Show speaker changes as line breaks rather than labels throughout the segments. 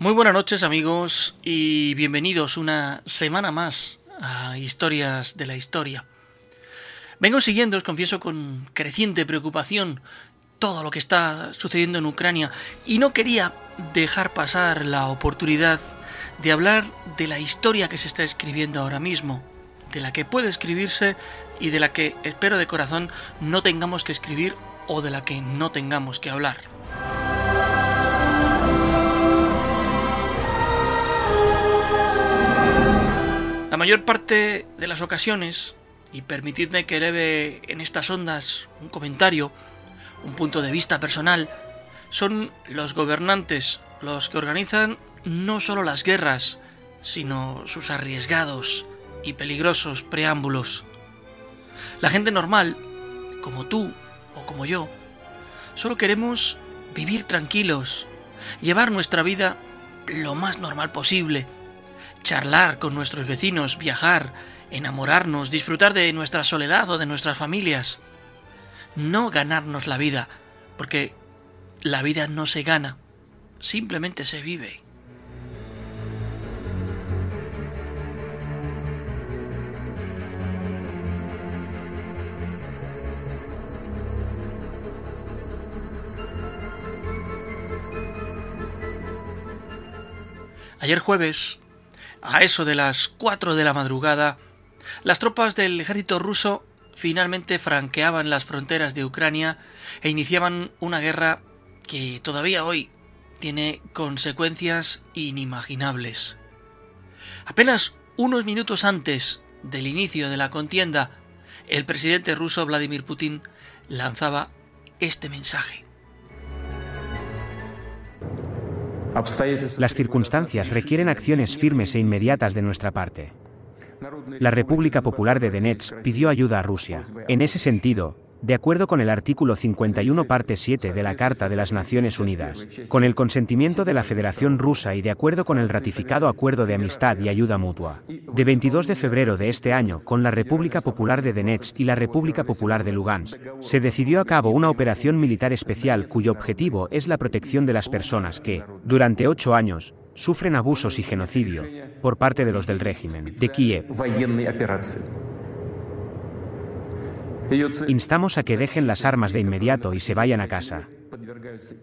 Muy buenas noches amigos y bienvenidos una semana más a Historias de la Historia. Vengo siguiendo, os confieso, con creciente preocupación todo lo que está sucediendo en Ucrania y no quería dejar pasar la oportunidad de hablar de la historia que se está escribiendo ahora mismo, de la que puede escribirse y de la que espero de corazón no tengamos que escribir o de la que no tengamos que hablar. Mayor parte de las ocasiones, y permitidme que eleve en estas ondas un comentario, un punto de vista personal, son los gobernantes los que organizan no solo las guerras, sino sus arriesgados y peligrosos preámbulos. La gente normal, como tú o como yo, solo queremos vivir tranquilos, llevar nuestra vida lo más normal posible, charlar con nuestros vecinos, viajar, enamorarnos, disfrutar de nuestra soledad o de nuestras familias. No ganarnos la vida, porque la vida no se gana, simplemente se vive. Ayer jueves a eso de las 4 de la madrugada, las tropas del ejército ruso finalmente franqueaban las fronteras de Ucrania e iniciaban una guerra que todavía hoy tiene consecuencias inimaginables. Apenas unos minutos antes del inicio de la contienda, el presidente ruso Vladimir Putin lanzaba este mensaje.
Las circunstancias requieren acciones firmes e inmediatas de nuestra parte. La República Popular de Donetsk pidió ayuda a Rusia. En ese sentido, de acuerdo con el artículo 51 parte 7 de la Carta de las Naciones Unidas, con el consentimiento de la Federación Rusa y de acuerdo con el ratificado Acuerdo de Amistad y Ayuda Mutua, de 22 de febrero de este año con la República Popular de Donetsk y la República Popular de Lugansk, se decidió a cabo una operación militar especial cuyo objetivo es la protección de las personas que, durante ocho años, sufren abusos y genocidio por parte de los del régimen de Kiev. Instamos a que dejen las armas de inmediato y se vayan a casa.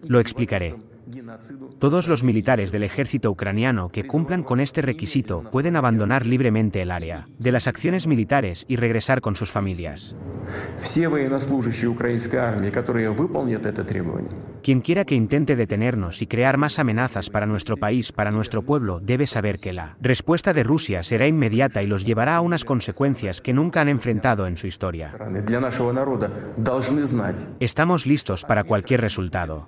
Lo explicaré. Todos los militares del ejército ucraniano que cumplan con este requisito pueden abandonar libremente el área de las acciones militares y regresar con sus familias. Quien quiera que intente detenernos y crear más amenazas para nuestro país, para nuestro pueblo, debe saber que la respuesta de Rusia será inmediata y los llevará a unas consecuencias que nunca han enfrentado en su historia. Estamos listos para cualquier resultado.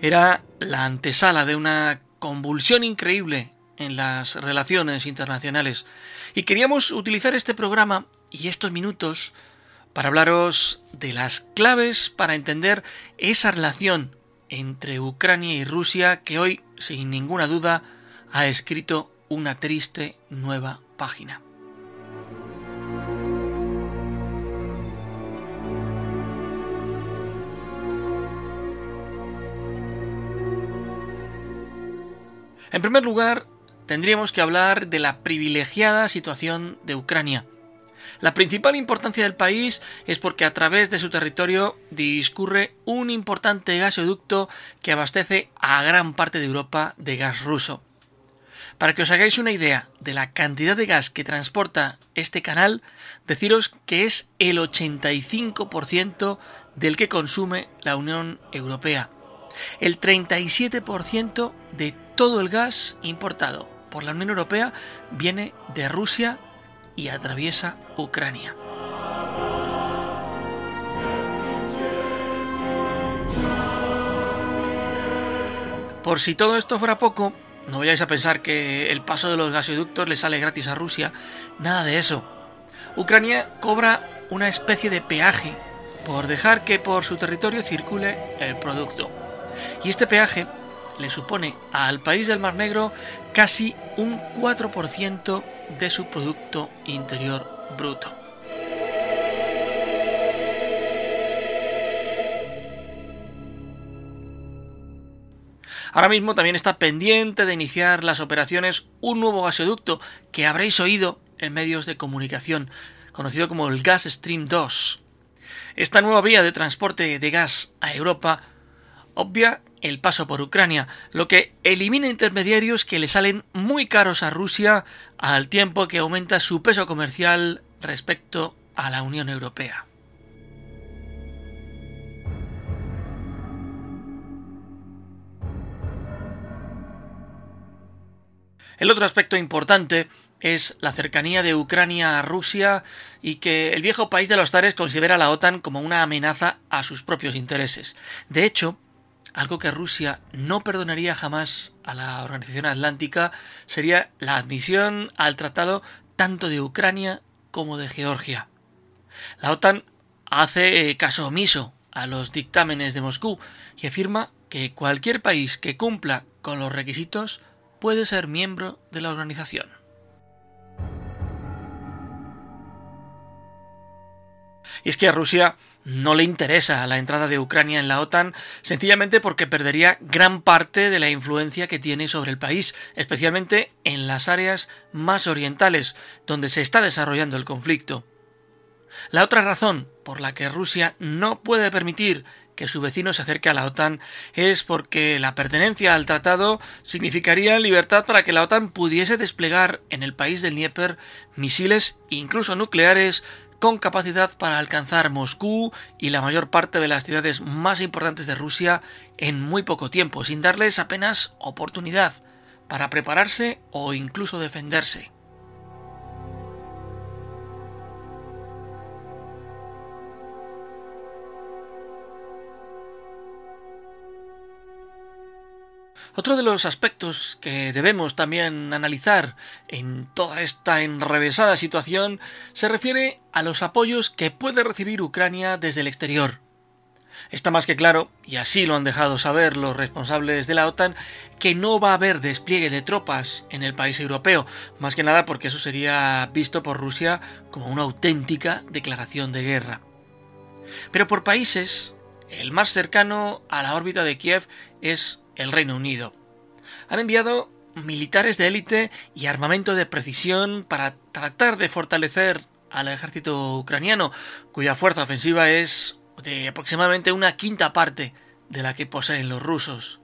Era la antesala de una convulsión increíble en las relaciones internacionales. Y queríamos utilizar este programa y estos minutos para hablaros de las claves para entender esa relación entre Ucrania y Rusia que hoy, sin ninguna duda, ha escrito una triste nueva página. En primer lugar, tendríamos que hablar de la privilegiada situación de Ucrania. La principal importancia del país es porque a través de su territorio discurre un importante gasoducto que abastece a gran parte de Europa de gas ruso. Para que os hagáis una idea de la cantidad de gas que transporta este canal, deciros que es el 85% del que consume la Unión Europea. El 37% de todo el gas importado por la Unión Europea viene de Rusia y atraviesa Ucrania. Por si todo esto fuera poco, no vayáis a pensar que el paso de los gasoductos le sale gratis a Rusia, nada de eso. Ucrania cobra una especie de peaje por dejar que por su territorio circule el producto. Y este peaje le supone al país del Mar Negro casi un 4% de su Producto Interior Bruto. Ahora mismo también está pendiente de iniciar las operaciones un nuevo gasoducto que habréis oído en medios de comunicación, conocido como el Gas Stream 2. Esta nueva vía de transporte de gas a Europa obvia el paso por Ucrania, lo que elimina intermediarios que le salen muy caros a Rusia al tiempo que aumenta su peso comercial respecto a la Unión Europea. El otro aspecto importante es la cercanía de Ucrania a Rusia y que el viejo país de los zares considera a la OTAN como una amenaza a sus propios intereses. De hecho, algo que Rusia no perdonaría jamás a la Organización Atlántica sería la admisión al tratado tanto de Ucrania como de Georgia. La OTAN hace eh, caso omiso a los dictámenes de Moscú y afirma que cualquier país que cumpla con los requisitos puede ser miembro de la organización. Y es que Rusia no le interesa la entrada de Ucrania en la OTAN sencillamente porque perdería gran parte de la influencia que tiene sobre el país, especialmente en las áreas más orientales, donde se está desarrollando el conflicto. La otra razón por la que Rusia no puede permitir que su vecino se acerque a la OTAN es porque la pertenencia al tratado significaría libertad para que la OTAN pudiese desplegar en el país del Dnieper misiles, incluso nucleares, con capacidad para alcanzar Moscú y la mayor parte de las ciudades más importantes de Rusia en muy poco tiempo, sin darles apenas oportunidad para prepararse o incluso defenderse. Otro de los aspectos que debemos también analizar en toda esta enrevesada situación se refiere a los apoyos que puede recibir Ucrania desde el exterior. Está más que claro, y así lo han dejado saber los responsables de la OTAN, que no va a haber despliegue de tropas en el país europeo, más que nada porque eso sería visto por Rusia como una auténtica declaración de guerra. Pero por países, el más cercano a la órbita de Kiev es el Reino Unido. Han enviado militares de élite y armamento de precisión para tratar de fortalecer al ejército ucraniano, cuya fuerza ofensiva es de aproximadamente una quinta parte de la que poseen los rusos.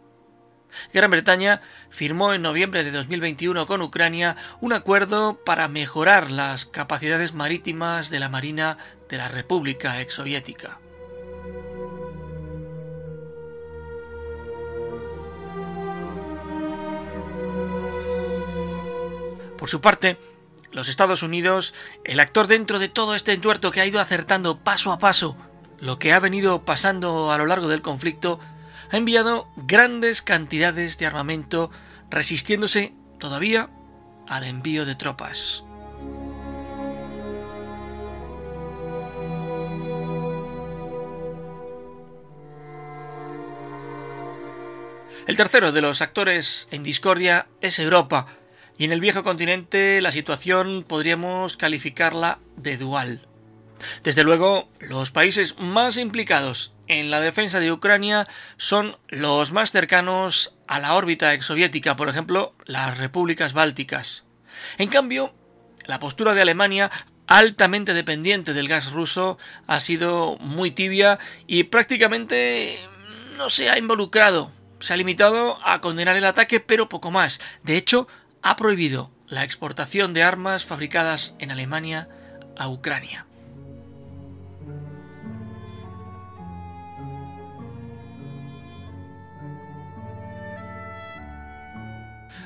Gran Bretaña firmó en noviembre de 2021 con Ucrania un acuerdo para mejorar las capacidades marítimas de la Marina de la República exsoviética. Por su parte, los Estados Unidos, el actor dentro de todo este entuerto que ha ido acertando paso a paso lo que ha venido pasando a lo largo del conflicto, ha enviado grandes cantidades de armamento resistiéndose todavía al envío de tropas. El tercero de los actores en discordia es Europa, Y en el viejo continente la situación podríamos calificarla de dual. Desde luego, los países más implicados en la defensa de Ucrania son los más cercanos a la órbita exsoviética, por ejemplo, las repúblicas bálticas. En cambio, la postura de Alemania, altamente dependiente del gas ruso, ha sido muy tibia y prácticamente no se ha involucrado. Se ha limitado a condenar el ataque, pero poco más. De hecho, ha prohibido la exportación de armas fabricadas en Alemania a Ucrania.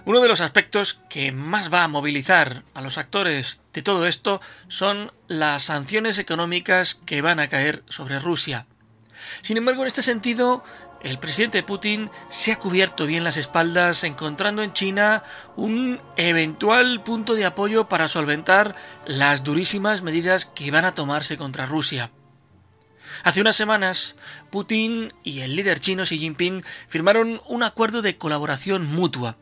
Uno de los aspectos que más va a movilizar a los actores de todo esto son las sanciones económicas que van a caer sobre Rusia. Sin embargo, en este sentido, el presidente Putin se ha cubierto bien las espaldas encontrando en China un eventual punto de apoyo para solventar las durísimas medidas que van a tomarse contra Rusia. Hace unas semanas, Putin y el líder chino Xi Jinping firmaron un acuerdo de colaboración mutua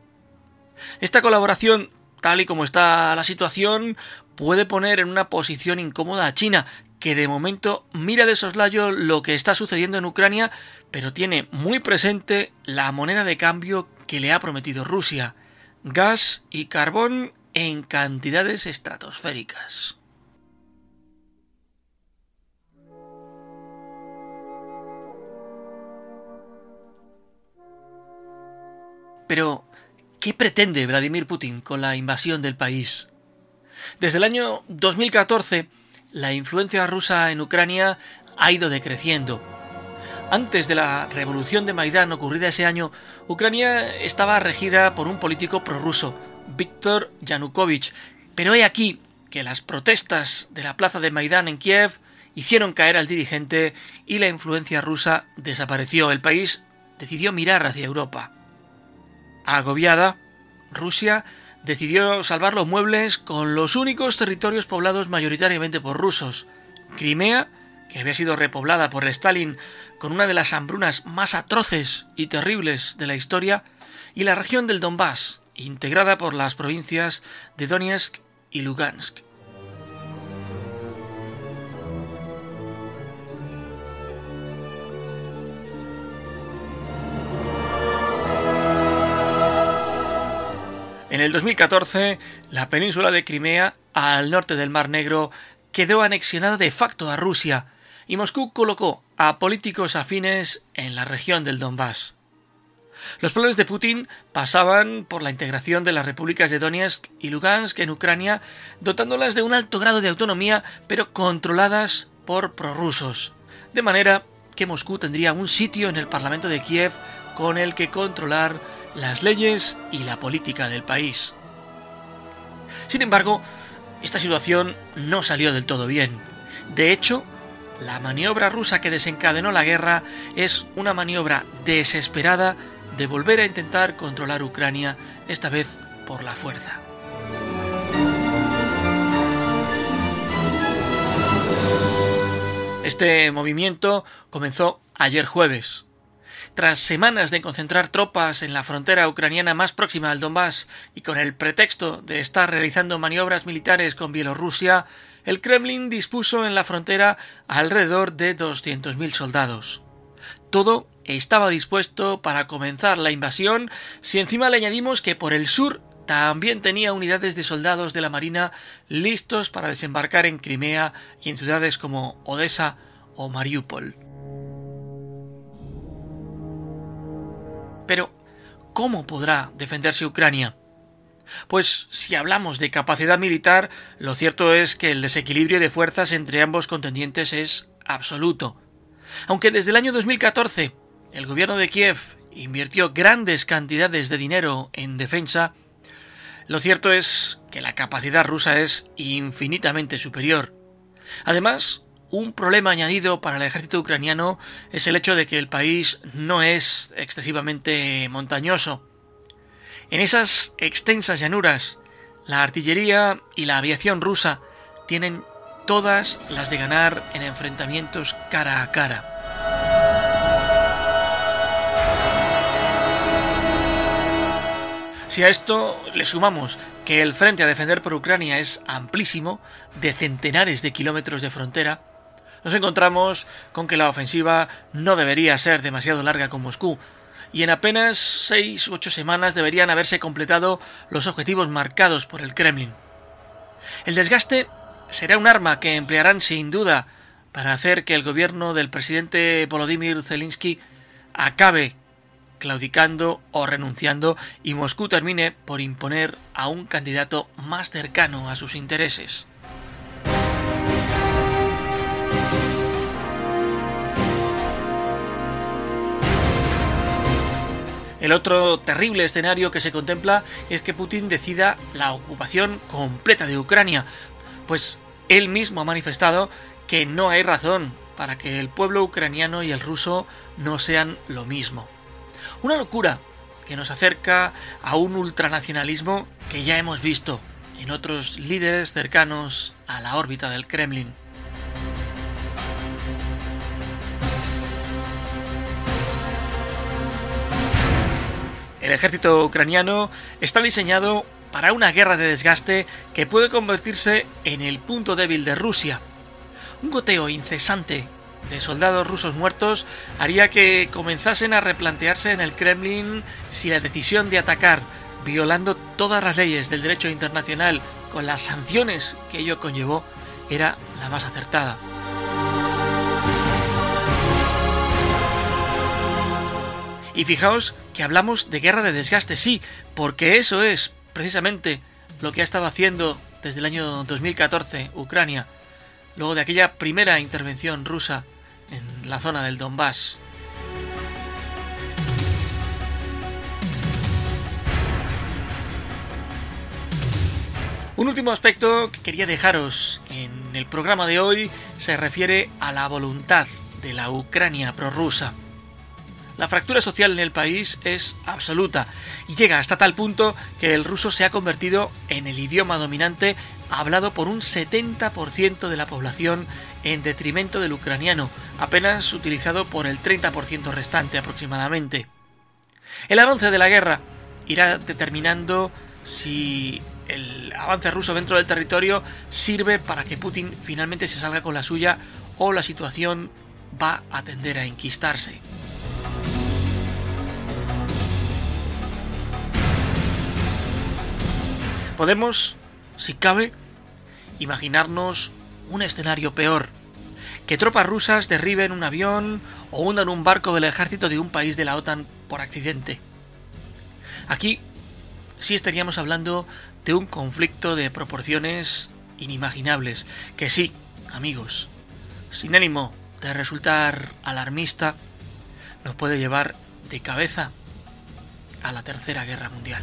esta colaboración, tal y como está la situación, puede poner en una posición incómoda a China, que de momento mira de soslayo lo que está sucediendo en Ucrania, pero tiene muy presente la moneda de cambio que le ha prometido Rusia, gas y carbón en cantidades estratosféricas. Pero, ¿Qué pretende Vladimir Putin con la invasión del país? Desde el año 2014, la influencia rusa en Ucrania ha ido decreciendo. Antes de la revolución de Maidán ocurrida ese año, Ucrania estaba regida por un político prorruso, Viktor Yanukovych, pero he aquí que las protestas de la plaza de Maidán en Kiev hicieron caer al dirigente y la influencia rusa desapareció. El país decidió mirar hacia Europa. Agobiada, Rusia decidió salvar los muebles con los únicos territorios poblados mayoritariamente por rusos. Crimea, que había sido repoblada por Stalin con una de las hambrunas más atroces y terribles de la historia, y la región del Donbass, integrada por las provincias de Donetsk y Lugansk. En el 2014, la península de Crimea, al norte del Mar Negro, quedó anexionada de facto a Rusia, y Moscú colocó a políticos afines en la región del Donbass. Los planes de Putin pasaban por la integración de las repúblicas de Donetsk y Lugansk en Ucrania, dotándolas de un alto grado de autonomía, pero controladas por prorrusos, de manera que Moscú tendría un sitio en el Parlamento de Kiev con el que controlar las leyes y la política del país. Sin embargo, esta situación no salió del todo bien. De hecho, la maniobra rusa que desencadenó la guerra es una maniobra desesperada de volver a intentar controlar Ucrania, esta vez por la fuerza. Este movimiento comenzó ayer jueves, tras semanas de concentrar tropas en la frontera ucraniana más próxima al Donbass y con el pretexto de estar realizando maniobras militares con Bielorrusia, el Kremlin dispuso en la frontera alrededor de 200.000 soldados. Todo estaba dispuesto para comenzar la invasión si encima le añadimos que por el sur también tenía unidades de soldados de la Marina listos para desembarcar en Crimea y en ciudades como Odessa o Mariupol. Pero, ¿cómo podrá defenderse Ucrania? Pues si hablamos de capacidad militar, lo cierto es que el desequilibrio de fuerzas entre ambos contendientes es absoluto. Aunque desde el año 2014 el gobierno de Kiev invirtió grandes cantidades de dinero en defensa, lo cierto es que la capacidad rusa es infinitamente superior. Además, un problema añadido para el ejército ucraniano es el hecho de que el país no es excesivamente montañoso. En esas extensas llanuras, la artillería y la aviación rusa tienen todas las de ganar en enfrentamientos cara a cara. Si a esto le sumamos que el frente a defender por Ucrania es amplísimo, de centenares de kilómetros de frontera, nos encontramos con que la ofensiva no debería ser demasiado larga con Moscú, y en apenas seis u ocho semanas deberían haberse completado los objetivos marcados por el Kremlin. El desgaste será un arma que emplearán sin duda para hacer que el gobierno del presidente Volodymyr Zelensky acabe claudicando o renunciando y Moscú termine por imponer a un candidato más cercano a sus intereses. El otro terrible escenario que se contempla es que Putin decida la ocupación completa de Ucrania, pues él mismo ha manifestado que no hay razón para que el pueblo ucraniano y el ruso no sean lo mismo. Una locura que nos acerca a un ultranacionalismo que ya hemos visto en otros líderes cercanos a la órbita del Kremlin. El ejército ucraniano está diseñado para una guerra de desgaste que puede convertirse en el punto débil de Rusia. Un goteo incesante de soldados rusos muertos haría que comenzasen a replantearse en el Kremlin si la decisión de atacar, violando todas las leyes del derecho internacional con las sanciones que ello conllevó, era la más acertada. Y fijaos que hablamos de guerra de desgaste, sí, porque eso es precisamente lo que ha estado haciendo desde el año 2014 Ucrania, luego de aquella primera intervención rusa en la zona del Donbass. Un último aspecto que quería dejaros en el programa de hoy se refiere a la voluntad de la Ucrania prorrusa. La fractura social en el país es absoluta y llega hasta tal punto que el ruso se ha convertido en el idioma dominante hablado por un 70% de la población en detrimento del ucraniano, apenas utilizado por el 30% restante aproximadamente. El avance de la guerra irá determinando si el avance ruso dentro del territorio sirve para que Putin finalmente se salga con la suya o la situación va a tender a enquistarse. Podemos, si cabe, imaginarnos un escenario peor. Que tropas rusas derriben un avión o hundan un barco del ejército de un país de la OTAN por accidente. Aquí sí estaríamos hablando de un conflicto de proporciones inimaginables, que sí, amigos, sin ánimo de resultar alarmista, nos puede llevar de cabeza a la Tercera Guerra Mundial.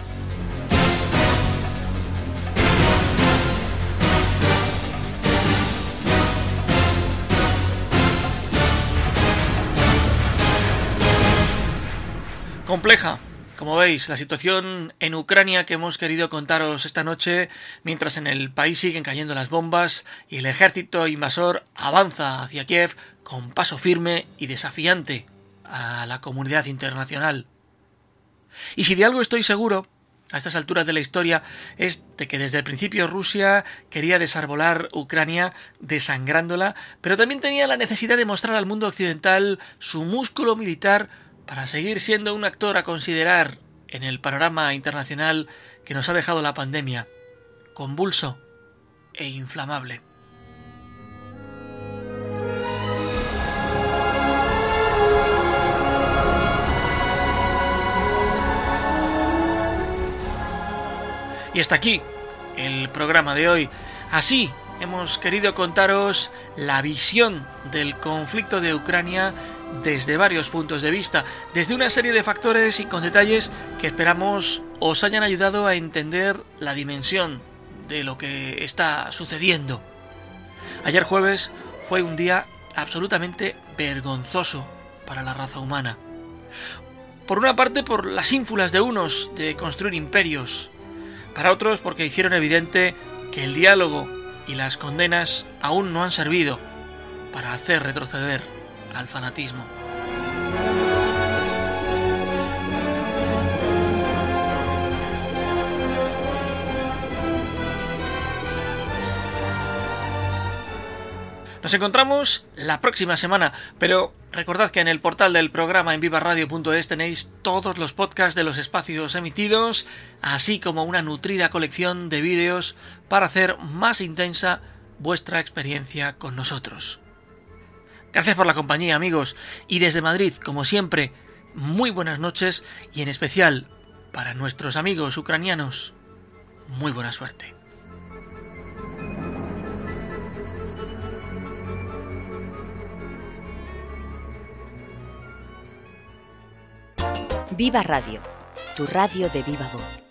Compleja, como veis, la situación en Ucrania que hemos querido contaros esta noche, mientras en el país siguen cayendo las bombas y el ejército invasor avanza hacia Kiev con paso firme y desafiante a la comunidad internacional. Y si de algo estoy seguro, a estas alturas de la historia, es de que desde el principio Rusia quería desarbolar Ucrania desangrándola, pero también tenía la necesidad de mostrar al mundo occidental su músculo militar para seguir siendo un actor a considerar en el panorama internacional que nos ha dejado la pandemia, convulso e inflamable. Y hasta aquí el programa de hoy. Así hemos querido contaros la visión del conflicto de Ucrania desde varios puntos de vista, desde una serie de factores y con detalles que esperamos os hayan ayudado a entender la dimensión de lo que está sucediendo. Ayer jueves fue un día absolutamente vergonzoso para la raza humana. Por una parte por las ínfulas de unos de construir imperios, para otros porque hicieron evidente que el diálogo y las condenas aún no han servido para hacer retroceder al fanatismo. Nos encontramos la próxima semana, pero recordad que en el portal del programa en vivaradio.es tenéis todos los podcasts de los espacios emitidos, así como una nutrida colección de vídeos para hacer más intensa vuestra experiencia con nosotros. Gracias por la compañía amigos y desde Madrid, como siempre, muy buenas noches y en especial para nuestros amigos ucranianos, muy buena suerte.
Viva Radio, tu radio de viva voz.